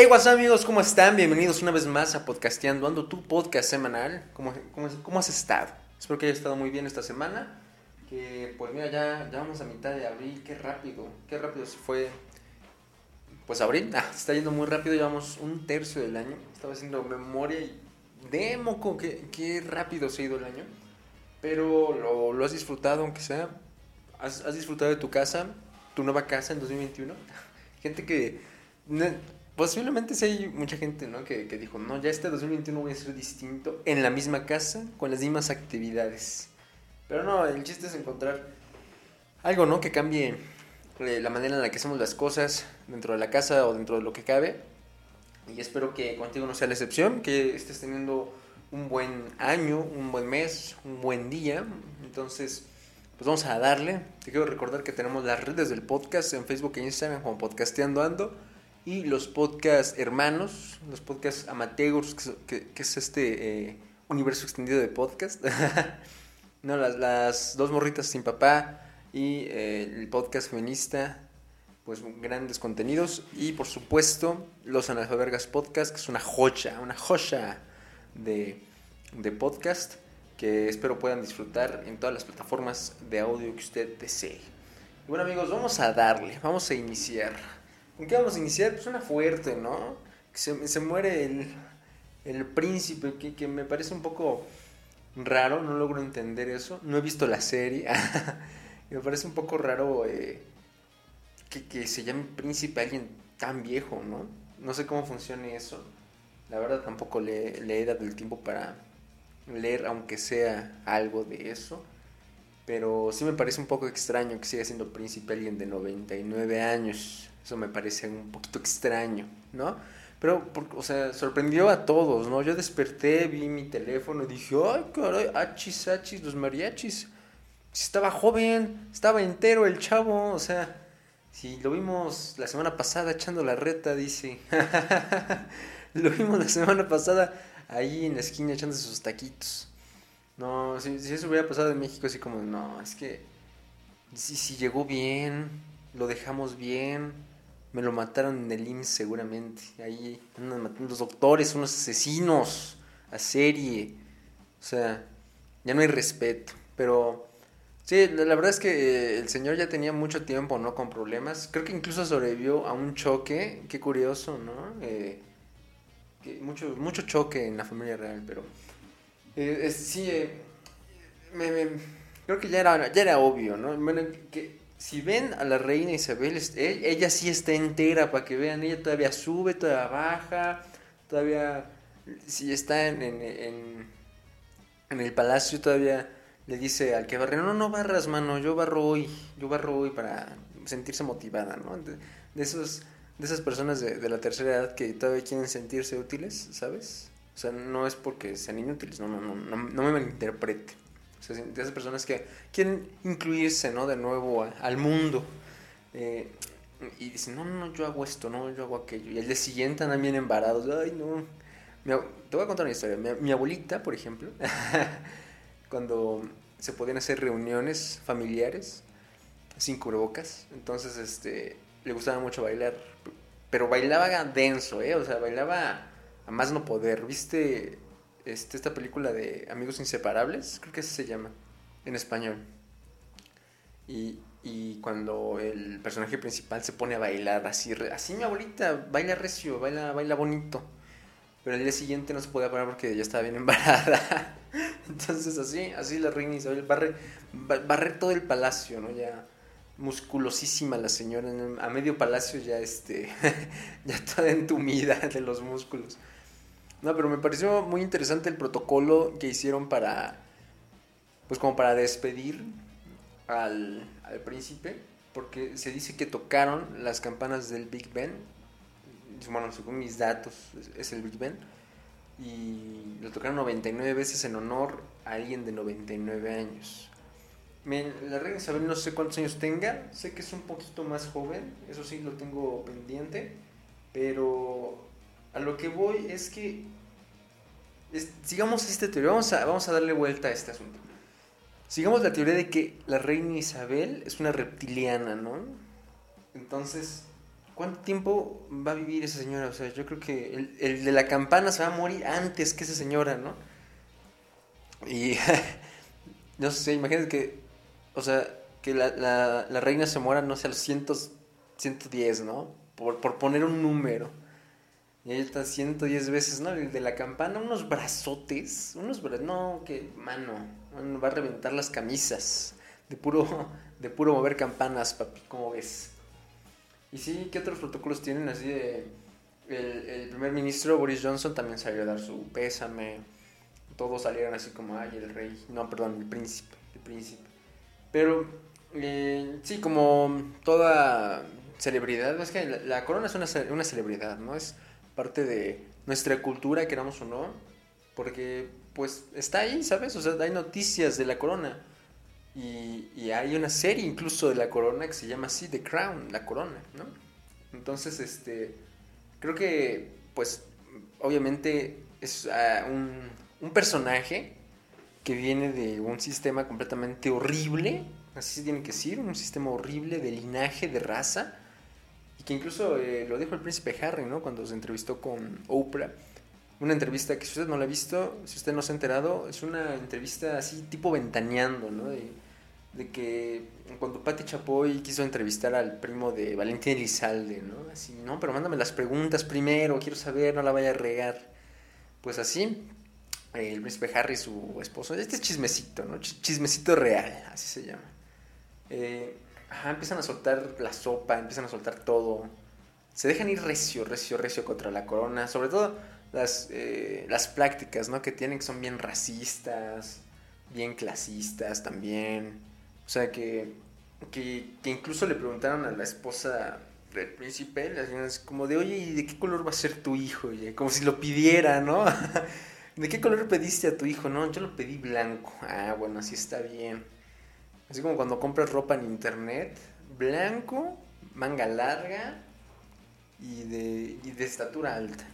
Hey, what's up, amigos, ¿cómo están? Bienvenidos una vez más a Podcasteando, ando tu podcast semanal. ¿Cómo, cómo, cómo has estado? Espero que hayas estado muy bien esta semana. Que, pues mira, ya, ya vamos a mitad de abril. Qué rápido, qué rápido se fue. Pues abril, ah, se está yendo muy rápido. Llevamos un tercio del año. Estaba haciendo memoria y de moco, qué, qué rápido se ha ido el año. Pero lo, lo has disfrutado, aunque sea. Has, has disfrutado de tu casa, tu nueva casa en 2021. Gente que Posiblemente sí hay mucha gente, ¿no? Que, que, dijo, no, ya este 2021 voy a ser distinto en la misma casa, con las mismas actividades. Pero no, el chiste es encontrar algo, ¿no? Que cambie eh, la manera en la que hacemos las cosas dentro de la casa o dentro de lo que cabe. Y espero que contigo no sea la excepción, que estés teniendo un buen año, un buen mes, un buen día. Entonces, pues vamos a darle. Te quiero recordar que tenemos las redes del podcast en Facebook e Instagram como Podcasteando Ando y los podcasts hermanos, los podcasts amateurs, que, es este eh, universo extendido de podcast. no, las, las, dos morritas sin papá y eh, el podcast feminista, pues grandes contenidos. Y por supuesto, los analfabergas podcast, que es una joya, una joya de, de podcast que espero puedan disfrutar en todas las plataformas de audio que usted desee. Y bueno amigos, vamos a darle, vamos a iniciar. ¿Con qué vamos a iniciar? Pues una fuerte, ¿no? Se, se muere el, el príncipe, que, que, me parece un poco raro, no logro entender eso. No he visto la serie. me parece un poco raro eh, que, que, se llame príncipe alguien tan viejo, ¿no? No sé cómo funcione eso. La verdad tampoco le, le he dado el tiempo para leer, aunque sea algo de eso. Pero sí me parece un poco extraño que siga siendo príncipe alguien de 99 años. Eso me parece un poquito extraño, ¿no? Pero, o sea, sorprendió a todos, ¿no? Yo desperté, vi mi teléfono y dije, ay, caray, achis, achis, los mariachis. Estaba joven, estaba entero el chavo, o sea, si lo vimos la semana pasada echando la reta, dice. lo vimos la semana pasada ahí en la esquina echándose sus taquitos. No, si, eso hubiera pasado en México, así como, no, es que si, si llegó bien, lo dejamos bien, me lo mataron en el IMSS seguramente. Ahí andan matando los doctores, unos asesinos a serie. O sea, ya no hay respeto. Pero sí, la verdad es que el señor ya tenía mucho tiempo, ¿no? Con problemas. Creo que incluso sobrevivió a un choque. Qué curioso, ¿no? Eh, mucho, mucho choque en la familia real, pero... Eh, sí, eh, creo que ya era, ya era obvio, ¿no? Bueno, que si ven a la reina Isabel, ella sí está entera para que vean, ella todavía sube, todavía baja, todavía, si está en, el palacio, todavía le dice al que barre, no, no barras, mano, yo barro hoy, yo barro hoy para sentirse motivada, ¿no? De, esos, de esas personas de, de, la tercera edad que todavía quieren sentirse útiles, ¿sabes? O sea, no es porque sean inútiles, no, no, no, no me malinterprete de esas personas que quieren incluirse, ¿no? De nuevo al mundo. Eh, y dicen, no, no, yo hago esto, no, yo hago aquello. Y el día siguiente andan bien embarados. Ay, no. te voy a contar una historia. Mi, abuelita, por ejemplo, cuando se podían hacer reuniones familiares sin cubrebocas, entonces este, le gustaba mucho bailar. Pero bailaba denso, ¿eh? O sea, bailaba a más no poder. ¿Viste este, esta película de Amigos Inseparables, creo que así se llama, en español. Y, cuando el personaje principal se pone a bailar así, así mi abuelita, baila recio, baila, baila bonito. Pero el día siguiente no se podía parar porque ya estaba bien embarazada. Entonces así, así la reina Isabel barre, barre todo el palacio, ¿no? Ya musculosísima la señora, a medio palacio ya este, ya toda entumida de los músculos. No, pero me pareció muy interesante el protocolo que hicieron para, pues como para despedir al, al príncipe, porque se dice que tocaron las campanas del Big Ben, bueno, según mis datos es el Big Ben, y lo tocaron 99 veces en honor a alguien de 99 años. La reina Isabel no sé cuántos años tenga, sé que es un poquito más joven, eso sí lo tengo pendiente, pero a lo que voy es que sigamos esta teoría, vamos a, vamos a darle vuelta a este asunto. Sigamos la teoría de que la reina Isabel es una reptiliana, ¿no? Entonces, ¿cuánto tiempo va a vivir esa señora? O sea, yo creo que el, el de la campana se va a morir antes que esa señora, ¿no? Y no sé, imagínate que, o sea, que la, la, la reina se muera, no sé, a los cientos, 110, ¿no? Por, por poner un número. Y ahí está 110 veces, ¿no? El de la campana, unos brazotes, unos brazos, no, que mano, va a reventar las camisas. De puro, de puro mover campanas, papi, ¿cómo ves? Y sí, ¿qué otros protocolos tienen? Así de. El, primer ministro Boris Johnson también salió a dar su pésame. Todos salieron así como, ay, el rey. No, perdón, el príncipe. El príncipe. Pero, eh, sí, como toda celebridad, es que la, la corona es una, una celebridad, ¿no? Es parte de nuestra cultura, queramos o no, porque pues está ahí, ¿sabes? O sea, hay noticias de la corona. Y, hay una serie incluso de la corona que se llama así, The Crown, la corona, ¿no? Entonces, este, creo que, pues, obviamente es uh, un, un, personaje que viene de un sistema completamente horrible, así se tiene que decir, un sistema horrible de linaje, de raza, y que incluso eh, lo dijo el príncipe Harry, ¿no? Cuando se entrevistó con Oprah. Una entrevista que si usted no la ha visto, si usted no se ha enterado, es una entrevista así tipo ventaneando, ¿no? De, que cuando Patti Chapoy quiso entrevistar al primo de Valentín Elizalde, ¿no? Así, no, pero mándame las preguntas primero, quiero saber, no la vaya a regar. Pues así, el príncipe Harry, su esposo, este es chismecito, ¿no? Chismecito real, así se llama. Eh, ajá, empiezan a soltar la sopa, empiezan a soltar todo. Se dejan ir recio, recio, recio contra la corona. Sobre todo las, eh, las prácticas, ¿no? Que tienen, que son bien racistas, bien clasistas también. O sea, que, que, incluso le preguntaron a la esposa del príncipe, como de, oye, ¿y de qué color va a ser tu hijo? Oye? Como si lo pidiera, ¿no? ¿De qué color pediste a tu hijo? No, yo lo pedí blanco. Ah, bueno, así está bien. Así como cuando compras ropa en internet, blanco, manga larga y de, y de estatura alta.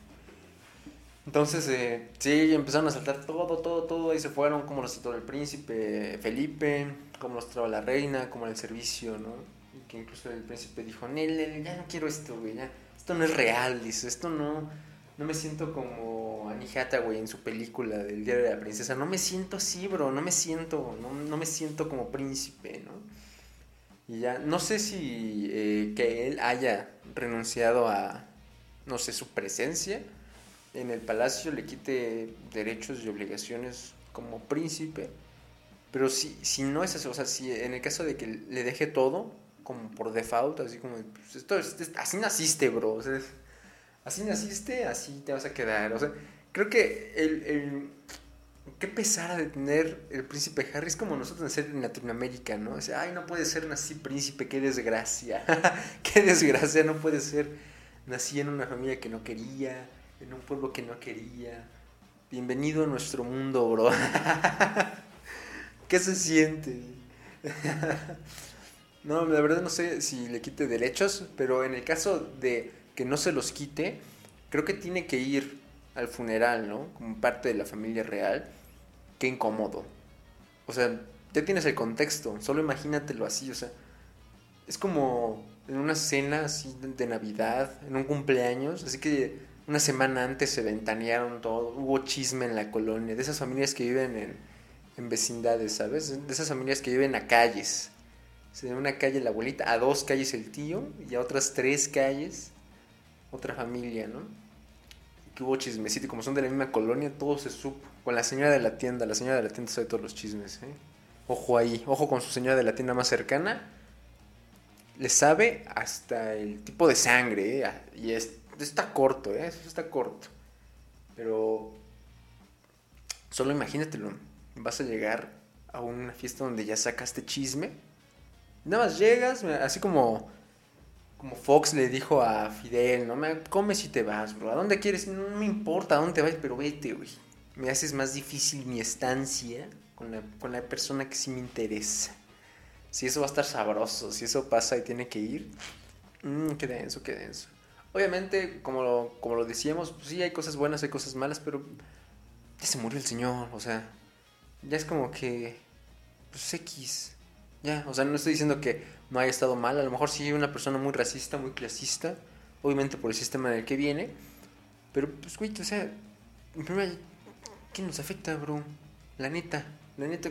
Entonces, eh, sí, empezaron a saltar todo, todo, todo. Ahí se fueron, como los trató el príncipe Felipe, como los trajo la reina, como el servicio, ¿no? Y que incluso el príncipe dijo: Nel, ya no quiero esto, güey, ya. Esto no es real, dice. Esto no. No me siento como Annie Hathaway en su película del Diario de la Princesa. No me siento así, bro. No me siento. No, no me siento como príncipe, ¿no? Y ya. No sé si eh, que él haya renunciado a. No sé, su presencia en el palacio le quite derechos y obligaciones como príncipe, pero si, si no es eso, o sea, si en el caso de que le deje todo, como por default, así como, pues esto, así naciste, bro, o sea, así naciste, así te vas a quedar, o sea, creo que el, el qué pesar de tener el príncipe Harry es como nosotros nacer en Latinoamérica, ¿no? O sea, ay, no puede ser nací príncipe, qué desgracia, qué desgracia, no puede ser, nací en una familia que no quería, en un pueblo que no quería. Bienvenido a nuestro mundo, bro. ¿Qué se siente? no, la verdad no sé si le quite derechos, pero en el caso de que no se los quite, creo que tiene que ir al funeral, ¿no? Como parte de la familia real. Qué incómodo. O sea, ya tienes el contexto, solo imagínatelo así, o sea, es como en una cena así de Navidad, en un cumpleaños, así que una semana antes se ventanearon todo, hubo chisme en la colonia, de esas familias que viven en, vecindades, ¿sabes? De esas familias que viven a calles. Se de una calle la abuelita, a dos calles el tío y a otras tres calles otra familia, ¿no? Que hubo chismecito y como son de la misma colonia, todo se supo. Con la señora de la tienda, la señora de la tienda sabe todos los chismes, ¿eh? Ojo ahí, ojo con su señora de la tienda más cercana. Le sabe hasta el tipo de sangre, ¿eh? Y es está corto, ¿eh? Eso está corto. Pero solo imagínatelo. Vas a llegar a una fiesta donde ya sacaste chisme. Nada más llegas, así como, como Fox le dijo a Fidel, no me comes y te vas, bro. ¿A dónde quieres? No me importa a dónde vas, pero vete, güey. Me haces más difícil mi estancia con la, con la persona que sí me interesa. Si eso va a estar sabroso, si eso pasa y tiene que ir, mmm, qué denso, qué denso. Obviamente, como lo, como lo decíamos, pues sí hay cosas buenas, hay cosas malas, pero ya se murió el señor, o sea, ya es como que, pues X, o sea, no estoy diciendo que no haya estado mal, a lo mejor sí una persona muy racista, muy clasista, obviamente por el sistema en el que viene, pero pues, güey, o sea, en ¿qué nos afecta, bro? La neta, la neta,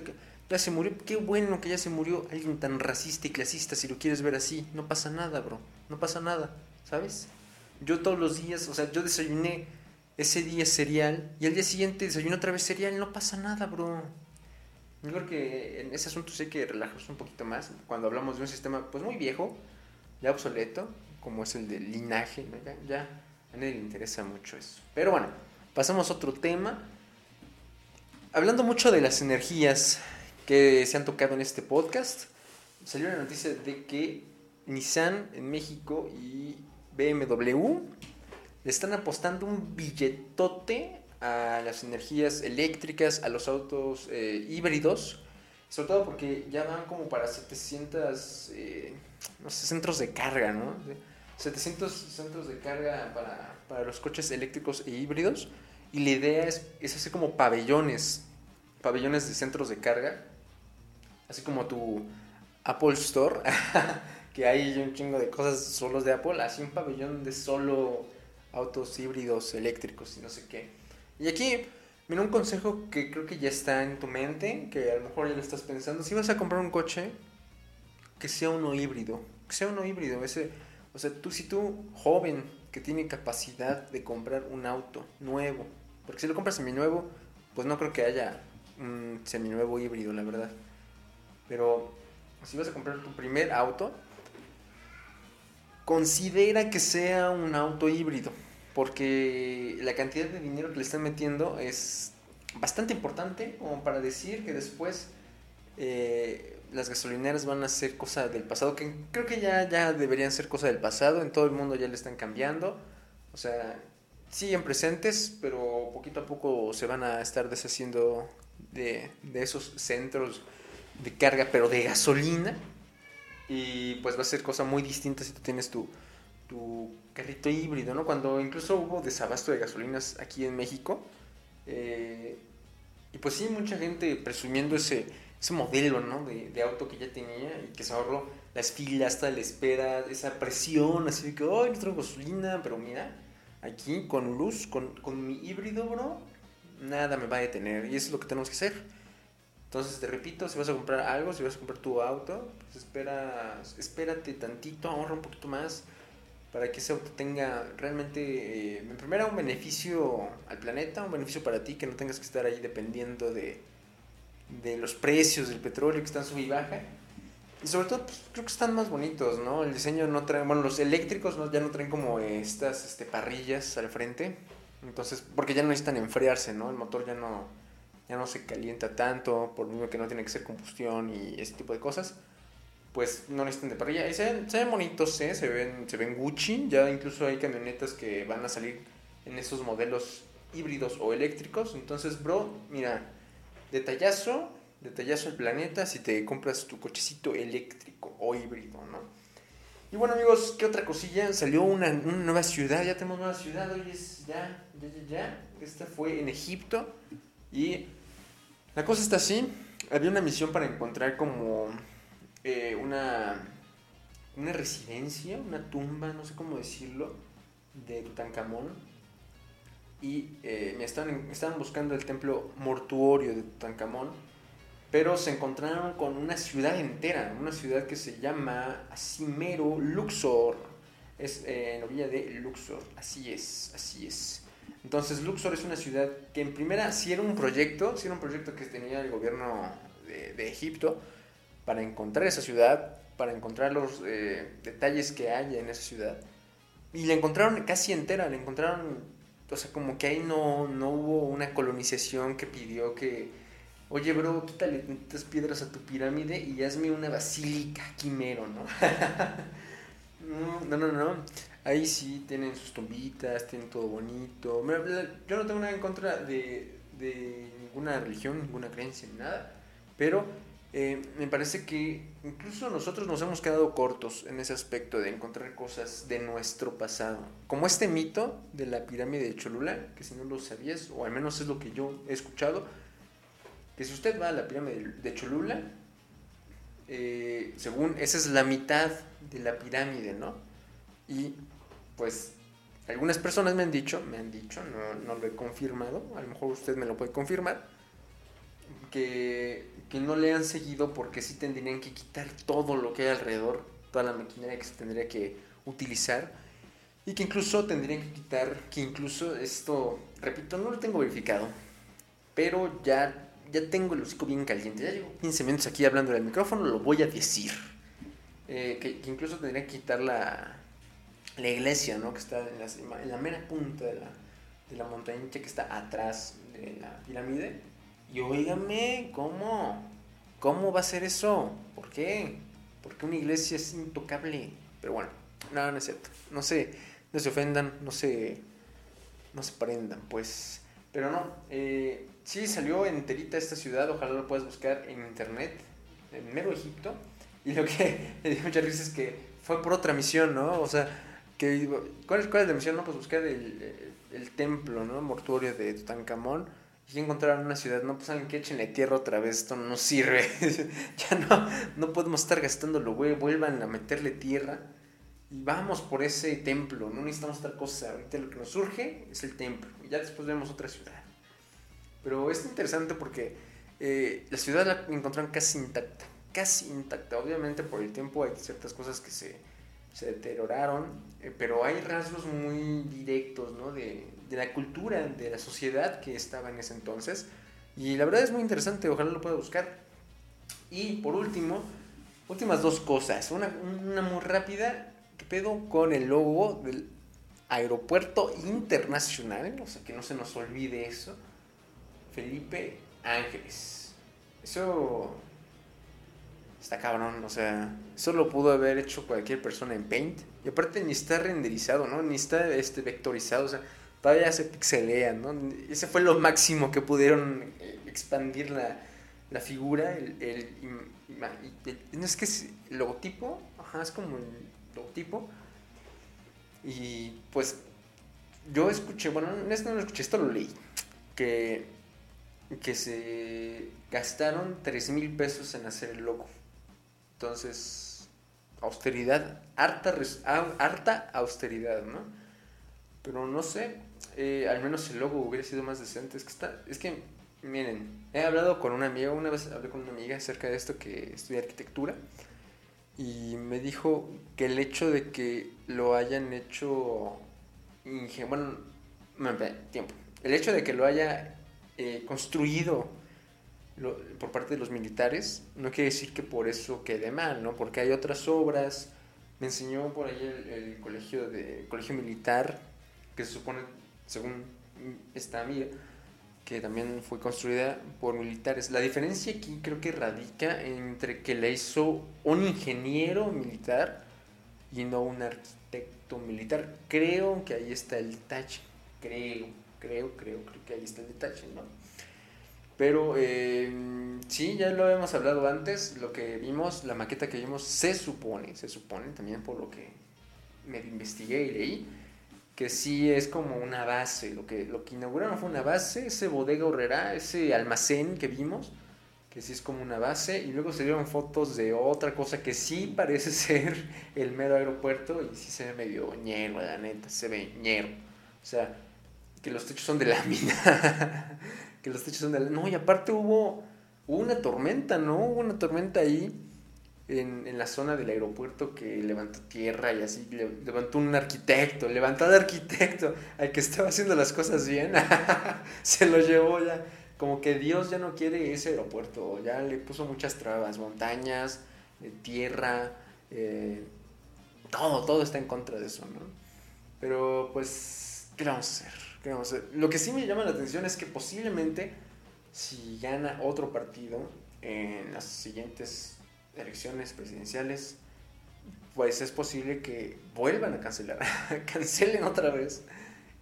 ya se murió, qué bueno que ya se murió alguien tan racista y clasista, si lo quieres ver así, no pasa nada, bro, no pasa nada, ¿sabes? Yo todos los días, o sea, yo desayuné ese día cereal y al día siguiente desayuné otra vez cereal, no pasa nada, bro. Yo creo que en ese asunto sí hay que relajarse un poquito más cuando hablamos de un sistema pues muy viejo, ya obsoleto, como es el del linaje, ya, a nadie le interesa mucho eso. Pero bueno, pasamos a otro tema. Hablando mucho de las energías que se han tocado en este podcast, salió una noticia de que Nissan en México y BMW le están apostando un billetote a las energías eléctricas, a los autos eh, híbridos, sobre todo porque ya van como para 700 eh, no sé, centros de carga, ¿no? 700 centros de carga para, para, los coches eléctricos e híbridos. Y la idea es, es hacer como pabellones, pabellones de centros de carga, así como tu Apple Store, que hay un chingo de cosas solos de Apple, así un pabellón de solo autos híbridos eléctricos y no sé qué. Y aquí, mira, un consejo que creo que ya está en tu mente, que a lo mejor ya lo estás pensando. Si vas a comprar un coche, que sea uno híbrido. Que sea uno híbrido. Ese, o sea, tú, si tú, joven, que tiene capacidad de comprar un auto nuevo, porque si lo compras seminuevo, pues no creo que haya un seminuevo híbrido, la verdad. Pero si vas a comprar tu primer auto, considera que sea un auto híbrido porque la cantidad de dinero que le están metiendo es bastante importante como para decir que después eh, las gasolineras van a ser cosa del pasado, que creo que ya, ya deberían ser cosa del pasado, en todo el mundo ya le están cambiando, o sea, siguen presentes, pero poquito a poco se van a estar deshaciendo de, de esos centros de carga, pero de gasolina, y pues va a ser cosa muy distinta si tú tienes tu, tu carrito híbrido, ¿no? Cuando incluso hubo desabasto de gasolinas aquí en México. Eh, y pues sí, mucha gente presumiendo ese, ese modelo, ¿no? De, auto que ya tenía y que se ahorró las filas, hasta la espera, esa presión, así de que, ay, no traigo gasolina, pero mira, aquí con luz, con, con mi híbrido, bro, nada me va a detener. Y eso es lo que tenemos que hacer. Entonces, te repito, si vas a comprar algo, si vas a comprar tu auto, pues espera, espérate tantito, ahorra un poquito más para que ese auto tenga realmente, eh, en primera, un beneficio al planeta, un beneficio para ti, que no tengas que estar ahí dependiendo de, de los precios del petróleo que están sub y baja. Y sobre todo, pues, creo que están más bonitos, ¿no? El diseño no trae, bueno, los eléctricos ya no traen como estas este, parrillas al frente. Entonces, porque ya no necesitan enfriarse, ¿no? El motor ya no, ya no se calienta tanto, por lo mismo que no tiene que ser combustión y ese tipo de cosas pues no necesitan de parrilla. Y se ven, se ven bonitos, ¿eh? se, ven, se ven Gucci. Ya incluso hay camionetas que van a salir en esos modelos híbridos o eléctricos. Entonces, bro, mira, detallazo, detallazo el planeta si te compras tu cochecito eléctrico o híbrido, ¿no? Y bueno, amigos, ¿qué otra cosilla? Salió una, una nueva ciudad, ya tenemos nueva ciudad, hoy es ya, ya, ya, ya. Esta fue en Egipto. Y la cosa está así. Había una misión para encontrar como eh, una, residencia, una tumba, no sé cómo decirlo, de Tutankamón. Y eh, me estaban, estaban buscando el templo mortuorio de Tutankamón, pero se encontraron con una ciudad entera, una ciudad que se llama Asimero Luxor. Es eh, de Luxor, así es, así es. Entonces Luxor es una ciudad que en primera sí era un proyecto, sí era un proyecto que tenía el gobierno de Egipto, para encontrar esa ciudad, para encontrar los eh, detalles que hay en esa ciudad. Y la encontraron casi entera, la encontraron, o sea, como que ahí no, no hubo una colonización que pidió que, oye, bro, quítale estas piedras a tu pirámide y hazme una basílica quimero, ¿no? no, no, no. Ahí sí tienen sus tumbitas, tienen todo bonito. Yo no tengo nada en contra de, de ninguna religión, ninguna creencia, ni nada. Pero eh, me parece que incluso nosotros nos hemos quedado cortos en ese aspecto de encontrar cosas de nuestro pasado. Como este mito de la pirámide de Cholula, que si no lo sabías, o al menos es lo que yo he escuchado, que si usted va a la pirámide de Cholula, eh, según esa es la mitad de la pirámide, ¿no? Y pues algunas personas me han dicho, me han dicho, no, no lo he confirmado, a lo mejor usted me lo puede confirmar, que, que no le han seguido porque sí tendrían que quitar todo lo que hay alrededor, toda la maquinaria que se tendría que utilizar y que incluso tendrían que quitar, que incluso esto, repito, no lo tengo verificado, pero ya, ya tengo el hocico bien caliente, ya llevo 15 minutos aquí hablando del micrófono, lo voy a decir. Eh, que, incluso tendrían que quitar la, la iglesia, ¿no? Que está en, en la mera punta de la, de la montañita que está atrás de la pirámide. Y oígame, ¿cómo? ¿Cómo va a ser eso? ¿Por qué? Porque una iglesia es intocable. Pero bueno, no, no es cierto. No se, no se ofendan, no se, no se prendan, pues. Pero no, eh, sí salió enterita esta ciudad, ojalá lo puedas buscar en internet, en mero Egipto. Y lo que me dio mucha risa es que fue por otra misión, ¿no? O sea, que, ¿cuál, ¿cuál es la misión? No, pues buscar el, el templo, ¿no? Mortuorio de Tutankamón. Y encontraron una ciudad, no, pues saben que échenle tierra otra vez, esto no sirve. ya no, no podemos estar gastándolo, güey, vuelvan a meterle tierra. Y vamos por ese templo, no necesitamos otra cosa. Ahorita lo que nos surge es el templo. Y ya después vemos otra ciudad. Pero es interesante porque eh, la ciudad la encontraron casi intacta. Casi intacta. Obviamente por el tiempo hay ciertas cosas que se, se deterioraron. Eh, pero hay rasgos muy directos, ¿no? De, de la cultura, de la sociedad que estaba en ese entonces. Y la verdad es muy interesante, ojalá lo pueda buscar. Y por último, últimas dos cosas. Una, una muy rápida, ¿qué pedo con el logo del aeropuerto internacional? O sea, que no se nos olvide eso. Felipe Ángeles. Eso está cabrón, o sea, eso lo pudo haber hecho cualquier persona en Paint. Y aparte ni está renderizado, ¿no? Ni está este, vectorizado, o sea, todavía se pixelean, ¿no? Ese fue lo máximo que pudieron eh, expandir la, la figura, el, no es que es logotipo, ajá, es como el logotipo. Y pues yo escuché, bueno, esto no lo escuché, esto lo leí, que, que se gastaron 3 mil pesos en hacer el logo. Entonces, austeridad, harta, harta austeridad, ¿no? Pero no sé, eh, al menos el logo hubiera sido más decente. Es que está, es que, miren, he hablado con una amiga, una vez hablé con una amiga acerca de esto que estudia arquitectura y me dijo que el hecho de que lo hayan hecho, bueno, tiempo, el hecho de que lo haya eh, construido por parte de los militares no quiere decir que por eso quede mal, ¿no? Porque hay otras obras. Me enseñó por ahí el, el colegio de colegio militar que se supone según esta amiga, que también fue construida por militares. La diferencia aquí creo que radica entre que la hizo un ingeniero militar y no un arquitecto militar. Creo que ahí está el detalle. Creo, creo, creo, creo que ahí está el detalle, ¿no? Pero eh, sí, ya lo habíamos hablado antes, lo que vimos, la maqueta que vimos, se supone, se supone también por lo que me investigué y leí, que sí es como una base. Lo que, lo que inauguraron fue una base, ese bodega horrera, ese almacén que vimos, que sí es como una base, y luego se dieron fotos de otra cosa que sí parece ser el mero aeropuerto, y sí se ve medio ñero, la neta, se ve ñero. O sea, que los techos son de lámina, que los techos son de lámina. No, y aparte hubo, hubo una tormenta, ¿no? Hubo una tormenta ahí en, la zona del aeropuerto que levantó tierra y así, levantó un arquitecto, levantó al arquitecto, al que estaba haciendo las cosas bien, se lo llevó ya. Como que Dios ya no quiere ese aeropuerto, ya le puso muchas trabas, montañas, eh, tierra, eh, todo, todo está en contra de eso, ¿no? Pero pues, ¿qué vamos a hacer? ¿Qué vamos a hacer? Lo que sí me llama la atención es que posiblemente si gana otro partido en las siguientes elecciones presidenciales, pues es posible que vuelvan a cancelar, cancelen otra vez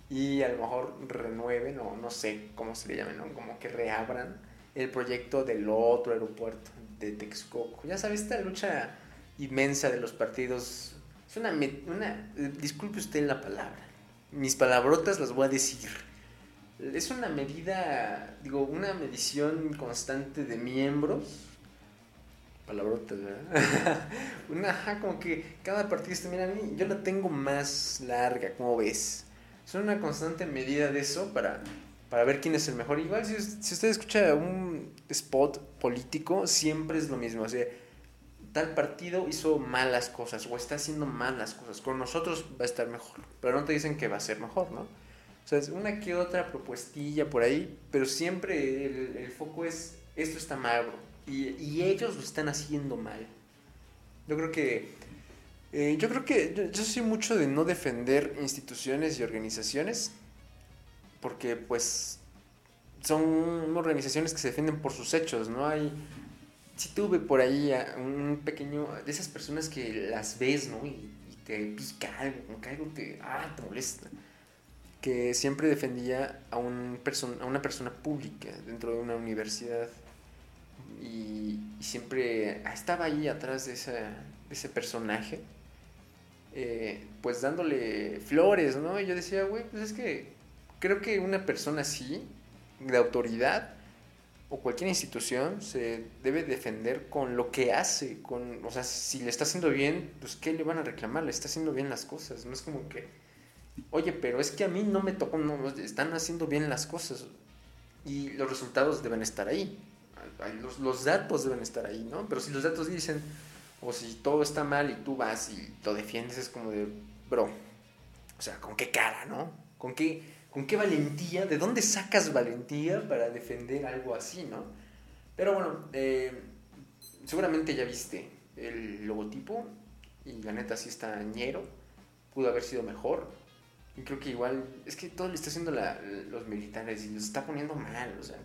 y a lo mejor renueven o no sé cómo se le llame, ¿no? como que reabran el proyecto del otro aeropuerto de Texcoco. Ya sabes, esta lucha inmensa de los partidos es una, una disculpe usted la palabra, mis palabrotas las voy a decir. Es una medida, digo, una medición constante de miembros palabrotas, ¿verdad? Una, ajá, como que cada partidista, mira, a mí, yo la tengo más larga, como ves. Son una constante medida de eso para, para ver quién es el mejor. Igual, si, si usted escucha un spot político, siempre es lo mismo. O sea, tal partido hizo malas cosas o está haciendo malas cosas. Con nosotros va a estar mejor. Pero no te dicen que va a ser mejor, ¿no? O sea, es una que otra propuestilla por ahí, pero siempre el, el foco es, esto está mal, bro y, ellos lo están haciendo mal. Yo creo que. Eh, yo creo que. Yo, soy mucho de no defender instituciones y organizaciones. Porque, pues. Son organizaciones que se defienden por sus hechos, ¿no? Hay. Si tuve por ahí un pequeño. De esas personas que las ves, ¿no? Y, te pica algo, como que algo te. Ah, te molesta. Que siempre defendía a, un a una persona pública dentro de una universidad y, siempre estaba ahí atrás de, ese personaje, eh, pues dándole flores, ¿no? Y yo decía, güey, pues es que creo que una persona así, de autoridad, o cualquier institución se debe defender con lo que hace, con, o sea, si le está haciendo bien, pues ¿qué le van a reclamar? Le está haciendo bien las cosas, no es como que, oye, pero es que a mí no me tocó, no, están haciendo bien las cosas y los resultados deben estar ahí los, los, datos deben estar ahí, ¿no? Pero si los datos dicen, o si todo está mal y tú vas y lo defiendes, es como de, bro, o sea, ¿con qué cara, no? ¿Con qué, con qué valentía? ¿De dónde sacas valentía para defender algo así, no? Pero bueno, eh, seguramente ya viste el logotipo y la neta sí está ñero, pudo haber sido mejor. Y creo que igual, es que todo le está haciendo los militares y los está poniendo mal, o sea,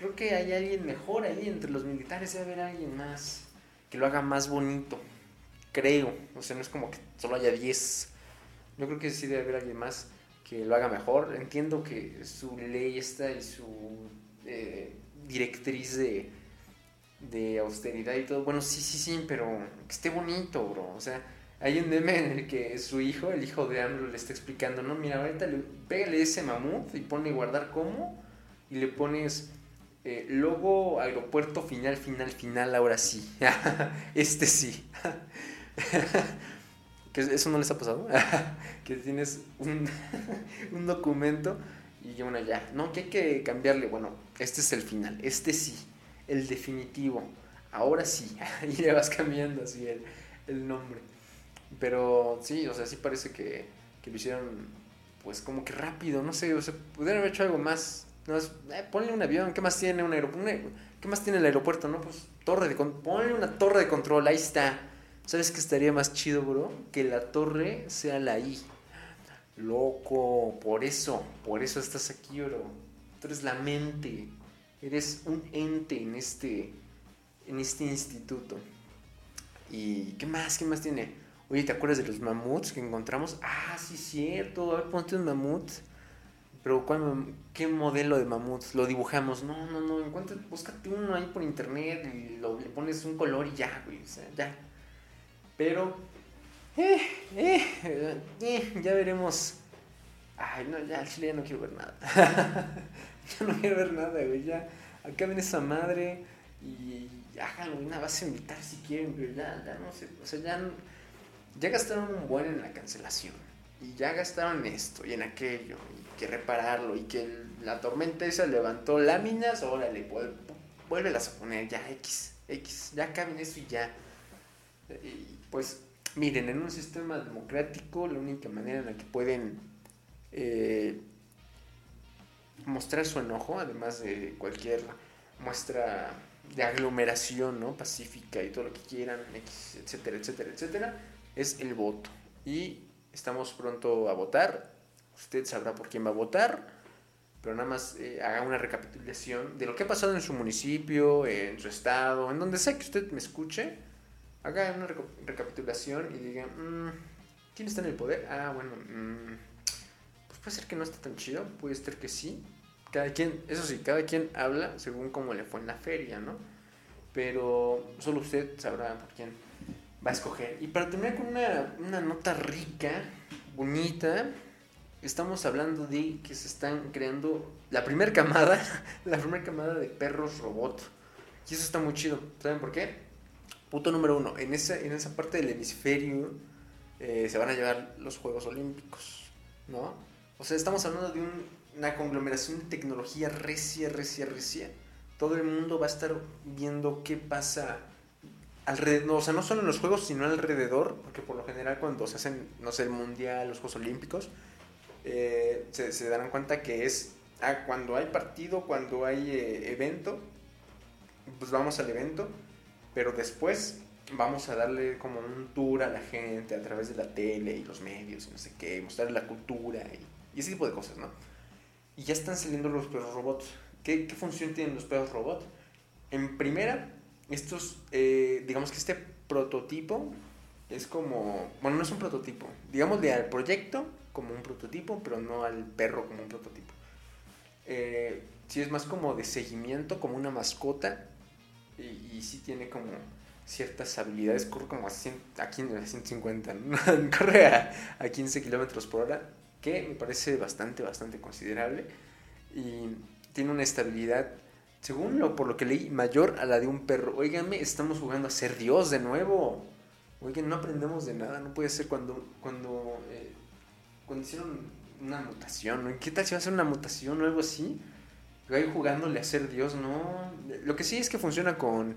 creo que hay alguien mejor ahí entre los militares, debe haber alguien más que lo haga más bonito. Creo, o sea, no es como que solo haya 10. Yo creo que sí debe haber alguien más que lo haga mejor. Entiendo que su ley está y su eh, directriz de, de austeridad y todo. Bueno, sí, sí, sí, pero que esté bonito, bro. O sea, hay un meme en el que su hijo, el hijo de AMLO, le está explicando, no, mira, ahorita le, pégale ese mamut y pone guardar como y le pones eh, logo aeropuerto final, final, final, ahora sí. este sí. que ¿Eso no les ha pasado? que tienes un, un documento y bueno, ya, no, que hay que cambiarle. Bueno, este es el final, este sí, el definitivo. Ahora sí, y le vas cambiando así el, el nombre. Pero sí, o sea, sí parece que, que lo hicieron pues como que rápido, no sé, o sea, pudieron haber hecho algo más no es, eh, ponle un avión, ¿qué más tiene un aeropuerto? ¿Qué más tiene el aeropuerto? No, pues torre. Ponle una torre de control, ahí está. ¿Sabes qué estaría más chido, bro? Que la torre sea la I. Loco, por eso, por eso estás aquí, bro. Tú eres la mente. Eres un ente en este, en este instituto. ¿Y qué más? ¿Qué más tiene? Oye, ¿te acuerdas de los mamuts que encontramos? Ah, sí, cierto. A ver, ponte un mamut. Pero ¿qué modelo de mamut? Lo dibujamos. No, no, no. Encuentra, búscate uno ahí por internet y lo, le pones un color y ya, güey. O sea, ya. Pero, eh, eh, eh, ya veremos. Ay, no, ya, al chile ya no quiero ver nada. ya no quiero ver nada, güey. Ya, acá ven esa madre y háganlo una base militar si quieren, pero ya, ya no sé. O sea, ya, ya gastaron un buen en la cancelación. Y ya gastaron esto y en aquello que repararlo y que la tormenta esa levantó láminas, órale, vuelve a poner, ya X, X, ya caben eso y ya. pues miren, en un sistema democrático la única manera en la que pueden eh, mostrar su enojo, además de cualquier muestra de aglomeración ¿no? pacífica y todo lo que quieran, etcétera, etcétera, etcétera, es el voto. Y estamos pronto a votar usted sabrá por quién va a votar, pero nada más eh, haga una recapitulación de lo que ha pasado en su municipio, en su estado, en donde sea que usted me escuche, haga una recapitulación y diga, mm, ¿quién está en el poder? Ah, bueno, mm, pues puede ser que no esté tan chido, puede ser que sí. Cada quien, eso sí, cada quien habla según cómo le fue en la feria, ¿no? Pero solo usted sabrá por quién va a escoger. Y para terminar con una, una nota rica, bonita, estamos hablando de que se están creando la primera camada, la primera camada de perros robot. Y eso está muy chido. ¿Saben por qué? Punto número uno, en esa, en esa parte del hemisferio eh, se van a llevar los Juegos Olímpicos, ¿no? O sea, estamos hablando de una conglomeración de tecnología recia, recia, recia. Todo el mundo va a estar viendo qué pasa alrededor, o sea, no solo en los Juegos, sino alrededor, porque por lo general cuando se hacen, no sé, el Mundial, los Juegos Olímpicos, eh, se, darán cuenta que es ah, cuando hay partido, cuando hay eh, evento, pues vamos al evento, pero después vamos a darle como un tour a la gente a través de la tele y los medios y no sé qué, mostrarle la cultura y, ese tipo de cosas, ¿no? Y ya están saliendo los perros robots. ¿Qué, qué función tienen los perros robots? En primera, estos, eh, digamos que este prototipo es como, bueno, no es un prototipo, digámosle al proyecto como un prototipo, pero no al perro como un prototipo. Eh, sí es más como de seguimiento, como una mascota, y, y sí tiene como ciertas habilidades, corre como a, 100, a 150, corre a, 15 kilómetros por hora, que me parece bastante, bastante considerable, y tiene una estabilidad, según lo por lo que leí, mayor a la de un perro. Óigame, estamos jugando a ser Dios de nuevo. Oigan, no aprendemos de nada, no puede ser cuando, cuando, eh, cuando hicieron una mutación, ¿no? ¿Qué tal si va a ser una mutación o algo así? Ahí jugándole a ser Dios, no. Lo que sí es que funciona con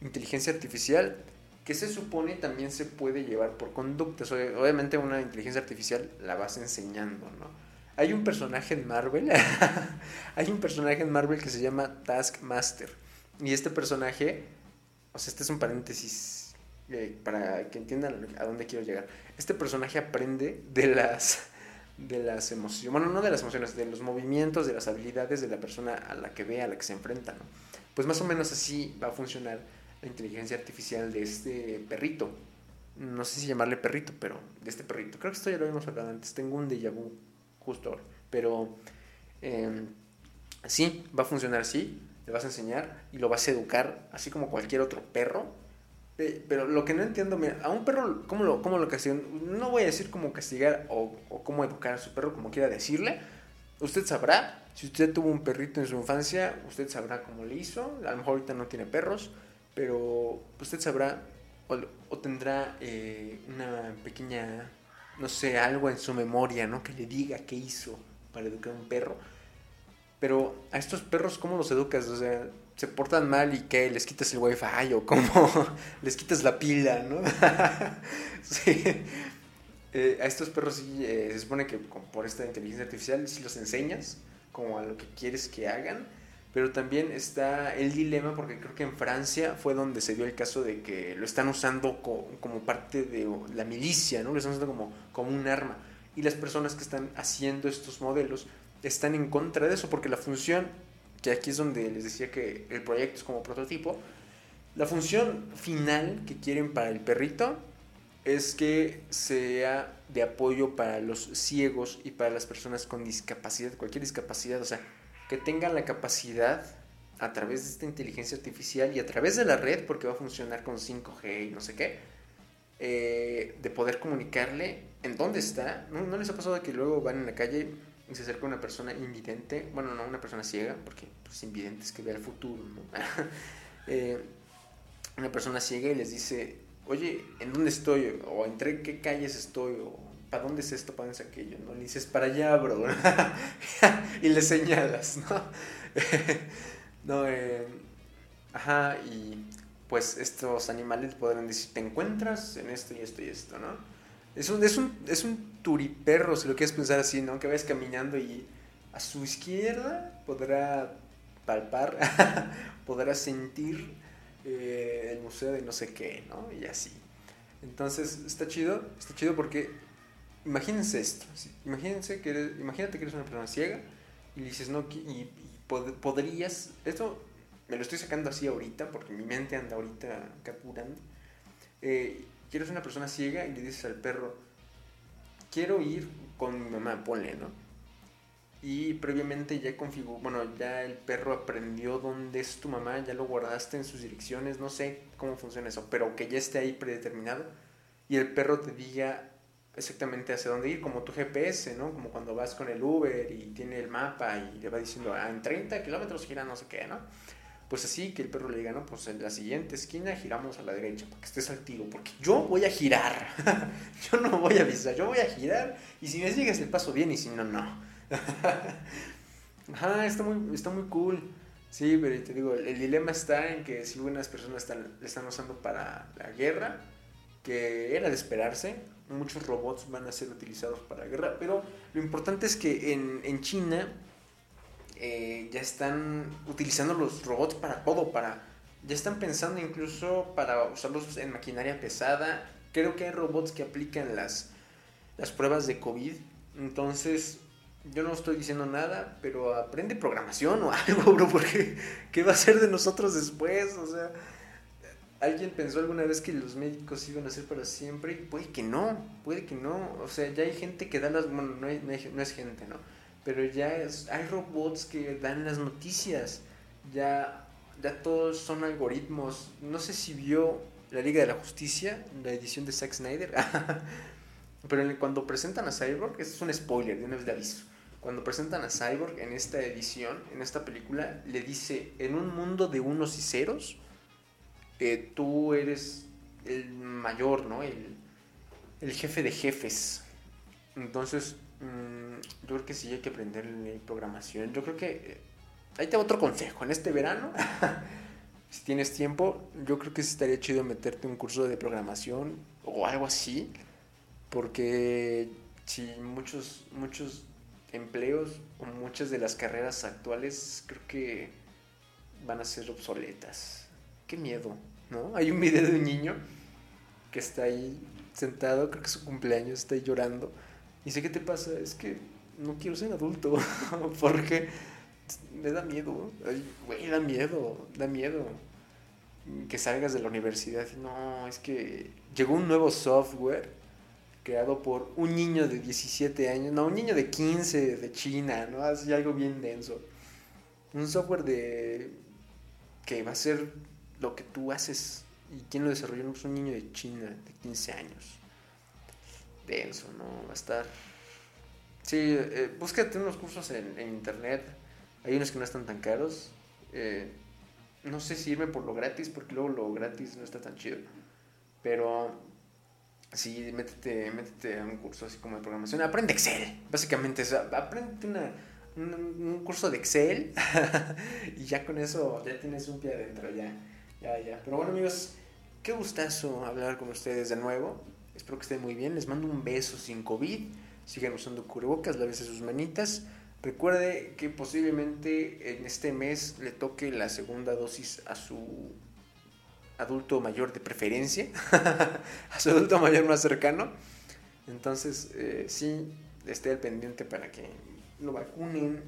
inteligencia artificial que se supone también se puede llevar por conductas. Obviamente una inteligencia artificial la vas enseñando, ¿no? Hay un personaje en Marvel, hay un personaje en Marvel que se llama Taskmaster. Y este personaje, o sea, este es un paréntesis para que entiendan a dónde quiero llegar. Este personaje aprende de las de las emociones, bueno, no de las emociones, de los movimientos, de las habilidades de la persona a la que ve, a la que se enfrenta. Pues más o menos así va a funcionar la inteligencia artificial de este perrito. No sé si llamarle perrito, pero de este perrito. Creo que esto ya lo habíamos hablado antes. Tengo un déjà vu justo ahora. Pero eh, sí, va a funcionar así. Le vas a enseñar y lo vas a educar, así como cualquier otro perro. Pero lo que no entiendo, mira, a un perro, ¿cómo lo, cómo lo castigan? No voy a decir cómo castigar o, cómo educar a su perro, como quiera decirle. Usted sabrá, si usted tuvo un perrito en su infancia, usted sabrá cómo le hizo. A lo mejor ahorita no tiene perros, pero usted sabrá o, tendrá eh, una pequeña, no sé, algo en su memoria, ¿no? Que le diga qué hizo para educar a un perro. Pero a estos perros, ¿cómo los educas? O sea, se portan mal y qué, les quitas el wifi o cómo les quitas la pila, ¿no? sí. Eh, a estos perros sí eh, se supone que por esta inteligencia artificial si los enseñas como a lo que quieres que hagan pero también está el dilema porque creo que en Francia fue donde se dio el caso de que lo están usando como parte de la milicia, ¿no? Lo están usando como, como un arma. Y las personas que están haciendo estos modelos están en contra de eso porque la función, que aquí es donde les decía que el proyecto es como prototipo, la función final que quieren para el perrito es que sea de apoyo para los ciegos y para las personas con discapacidad, cualquier discapacidad, o sea, que tengan la capacidad a través de esta inteligencia artificial y a través de la red, porque va a funcionar con 5G y no sé qué, eh, de poder comunicarle en dónde está. ¿No, les ha pasado que luego van en la calle y se acerca una persona invidente? Bueno, no, una persona ciega, porque pues, invidente es que ve el futuro, ¿no? Eh, una persona ciega y les dice, oye, ¿en dónde estoy? O entre qué calles estoy, o ¿para dónde es esto? ¿Para dónde es aquello? ¿no? Le dices, para allá, bro. y le señalas, ¿no? no, eh, ajá, y pues estos animales podrán decir, te encuentras en esto y esto y esto, ¿no? Es un, es un, es un turiperro, si lo quieres pensar así, ¿no? Que vayas caminando y a su izquierda podrá palpar, podrá sentir eh, el museo de no sé qué, ¿no? Y así. Entonces, está chido, está chido porque imagínense esto, imagínense que eres, imagínate que eres una persona ciega y dices, no, y, podrías, esto me lo estoy sacando así ahorita porque mi mente anda ahorita capurando, eh, eres una persona ciega y le dices al perro, quiero ir con mi mamá, ponle, ¿no? Y previamente ya configuró, bueno, ya el perro aprendió dónde es tu mamá, ya lo guardaste en sus direcciones, no sé cómo funciona eso, pero que ya esté ahí predeterminado y el perro te diga exactamente hacia dónde ir, como tu GPS, ¿no? Como cuando vas con el Uber y tiene el mapa y le va diciendo, ah, en 30 kilómetros gira no sé qué, ¿no? Pues así que el perro le diga, no, pues en la siguiente esquina giramos a la derecha para que estés al tiro, porque yo voy a girar, yo no voy a avisar, yo voy a girar y si me sigues el paso bien y si no, no. Ajá, está muy, está muy cool. Sí, pero te digo, el, dilema está en que si algunas personas están, le están usando para la guerra, que era de esperarse, muchos robots van a ser utilizados para la guerra, pero lo importante es que en, en China eh, ya están utilizando los robots para todo, para ya están pensando incluso para usarlos en maquinaria pesada. Creo que hay robots que aplican las, las pruebas de COVID. Entonces, yo no estoy diciendo nada, pero aprende programación o algo, bro, porque ¿qué va a ser de nosotros después? O sea, ¿alguien pensó alguna vez que los médicos iban a ser para siempre? puede que no, puede que no. O sea, ya hay gente que da las... Bueno, no, no es gente, ¿no? Pero ya hay robots que dan las noticias, ya, ya todos son algoritmos. No sé si vio la Liga de la Justicia, la edición de Zack Snyder, pero cuando presentan a Cyborg, es un spoiler, de una vez de aviso. Cuando presentan a Cyborg en esta edición, en esta película, le dice, en un mundo de unos y ceros, eh, tú eres el mayor, ¿no? El, el jefe de jefes. Entonces, Mm, yo creo que sí hay que aprender programación. Yo creo que... Eh, ahí te otro consejo. En este verano, si tienes tiempo, yo creo que sí estaría chido meterte un curso de programación o algo así. Porque si muchos, muchos empleos o muchas de las carreras actuales creo que van a ser obsoletas. Qué miedo, ¿no? Hay un video de un niño que está ahí sentado, creo que es su cumpleaños, está ahí llorando y sé qué te pasa, es que no quiero ser adulto, porque me da miedo, güey, da miedo, da miedo que salgas de la universidad no, es que llegó un nuevo software creado por un niño de 17 años, no, un niño de 15 de China, ¿no? Así algo bien denso. Un software de que va a ser lo que tú haces. ¿Y quién lo desarrolló? No, pues un niño de China de 15 años denso, ¿no? Va a estar... Sí, eh, búscate unos cursos en, internet. Hay unos que no están tan caros. Eh, no sé si irme por lo gratis, porque luego lo gratis no está tan chido. Pero sí, métete, métete a un curso así como de programación. Aprende Excel, básicamente. aprende una, un, curso de Excel y ya con eso ya tienes un pie adentro, ya, ya, ya. Pero bueno, amigos, qué gustazo hablar con ustedes de nuevo. Espero que estén muy bien. Les mando un beso sin COVID. Sigan usando cubrebocas, lávense sus manitas. Recuerde que posiblemente en este mes le toque la segunda dosis a su adulto mayor de preferencia, a su adulto mayor más cercano. Entonces, eh, sí, esté al pendiente para que lo vacunen.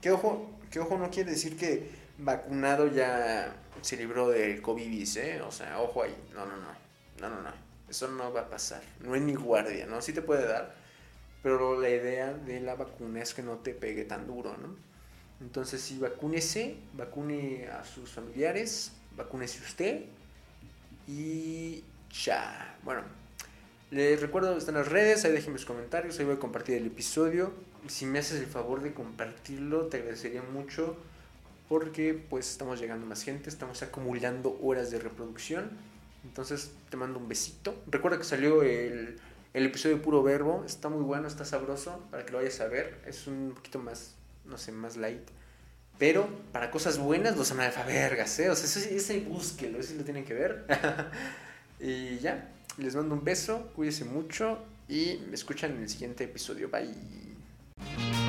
Que ojo, que ojo no quiere decir que vacunado ya se libró del COVID, ¿eh? O sea, ojo ahí. No, no, no. No, no, no. Eso no va a pasar. No es ni guardia, ¿no? Sí te puede dar, pero la idea de la vacuna es que no te pegue tan duro, ¿no? Entonces, sí, vacúnese, vacune a sus familiares, vacúnese usted y ya. Bueno, les recuerdo que están las redes, ahí dejen mis comentarios, ahí voy a compartir el episodio. Si me haces el favor de compartirlo, te agradecería mucho porque pues estamos llegando más gente, estamos acumulando horas de reproducción entonces te mando un besito. Recuerda que salió el, el episodio Puro Verbo. Está muy bueno, está sabroso para que lo vayas a ver. Es un poquito más, no sé, más light. Pero para cosas buenas, los analfabergas, ¿eh? O sea, ese, ese búsquelo, ese lo tienen que ver. y ya, les mando un beso, cuídense mucho y me escuchan en el siguiente episodio. Bye.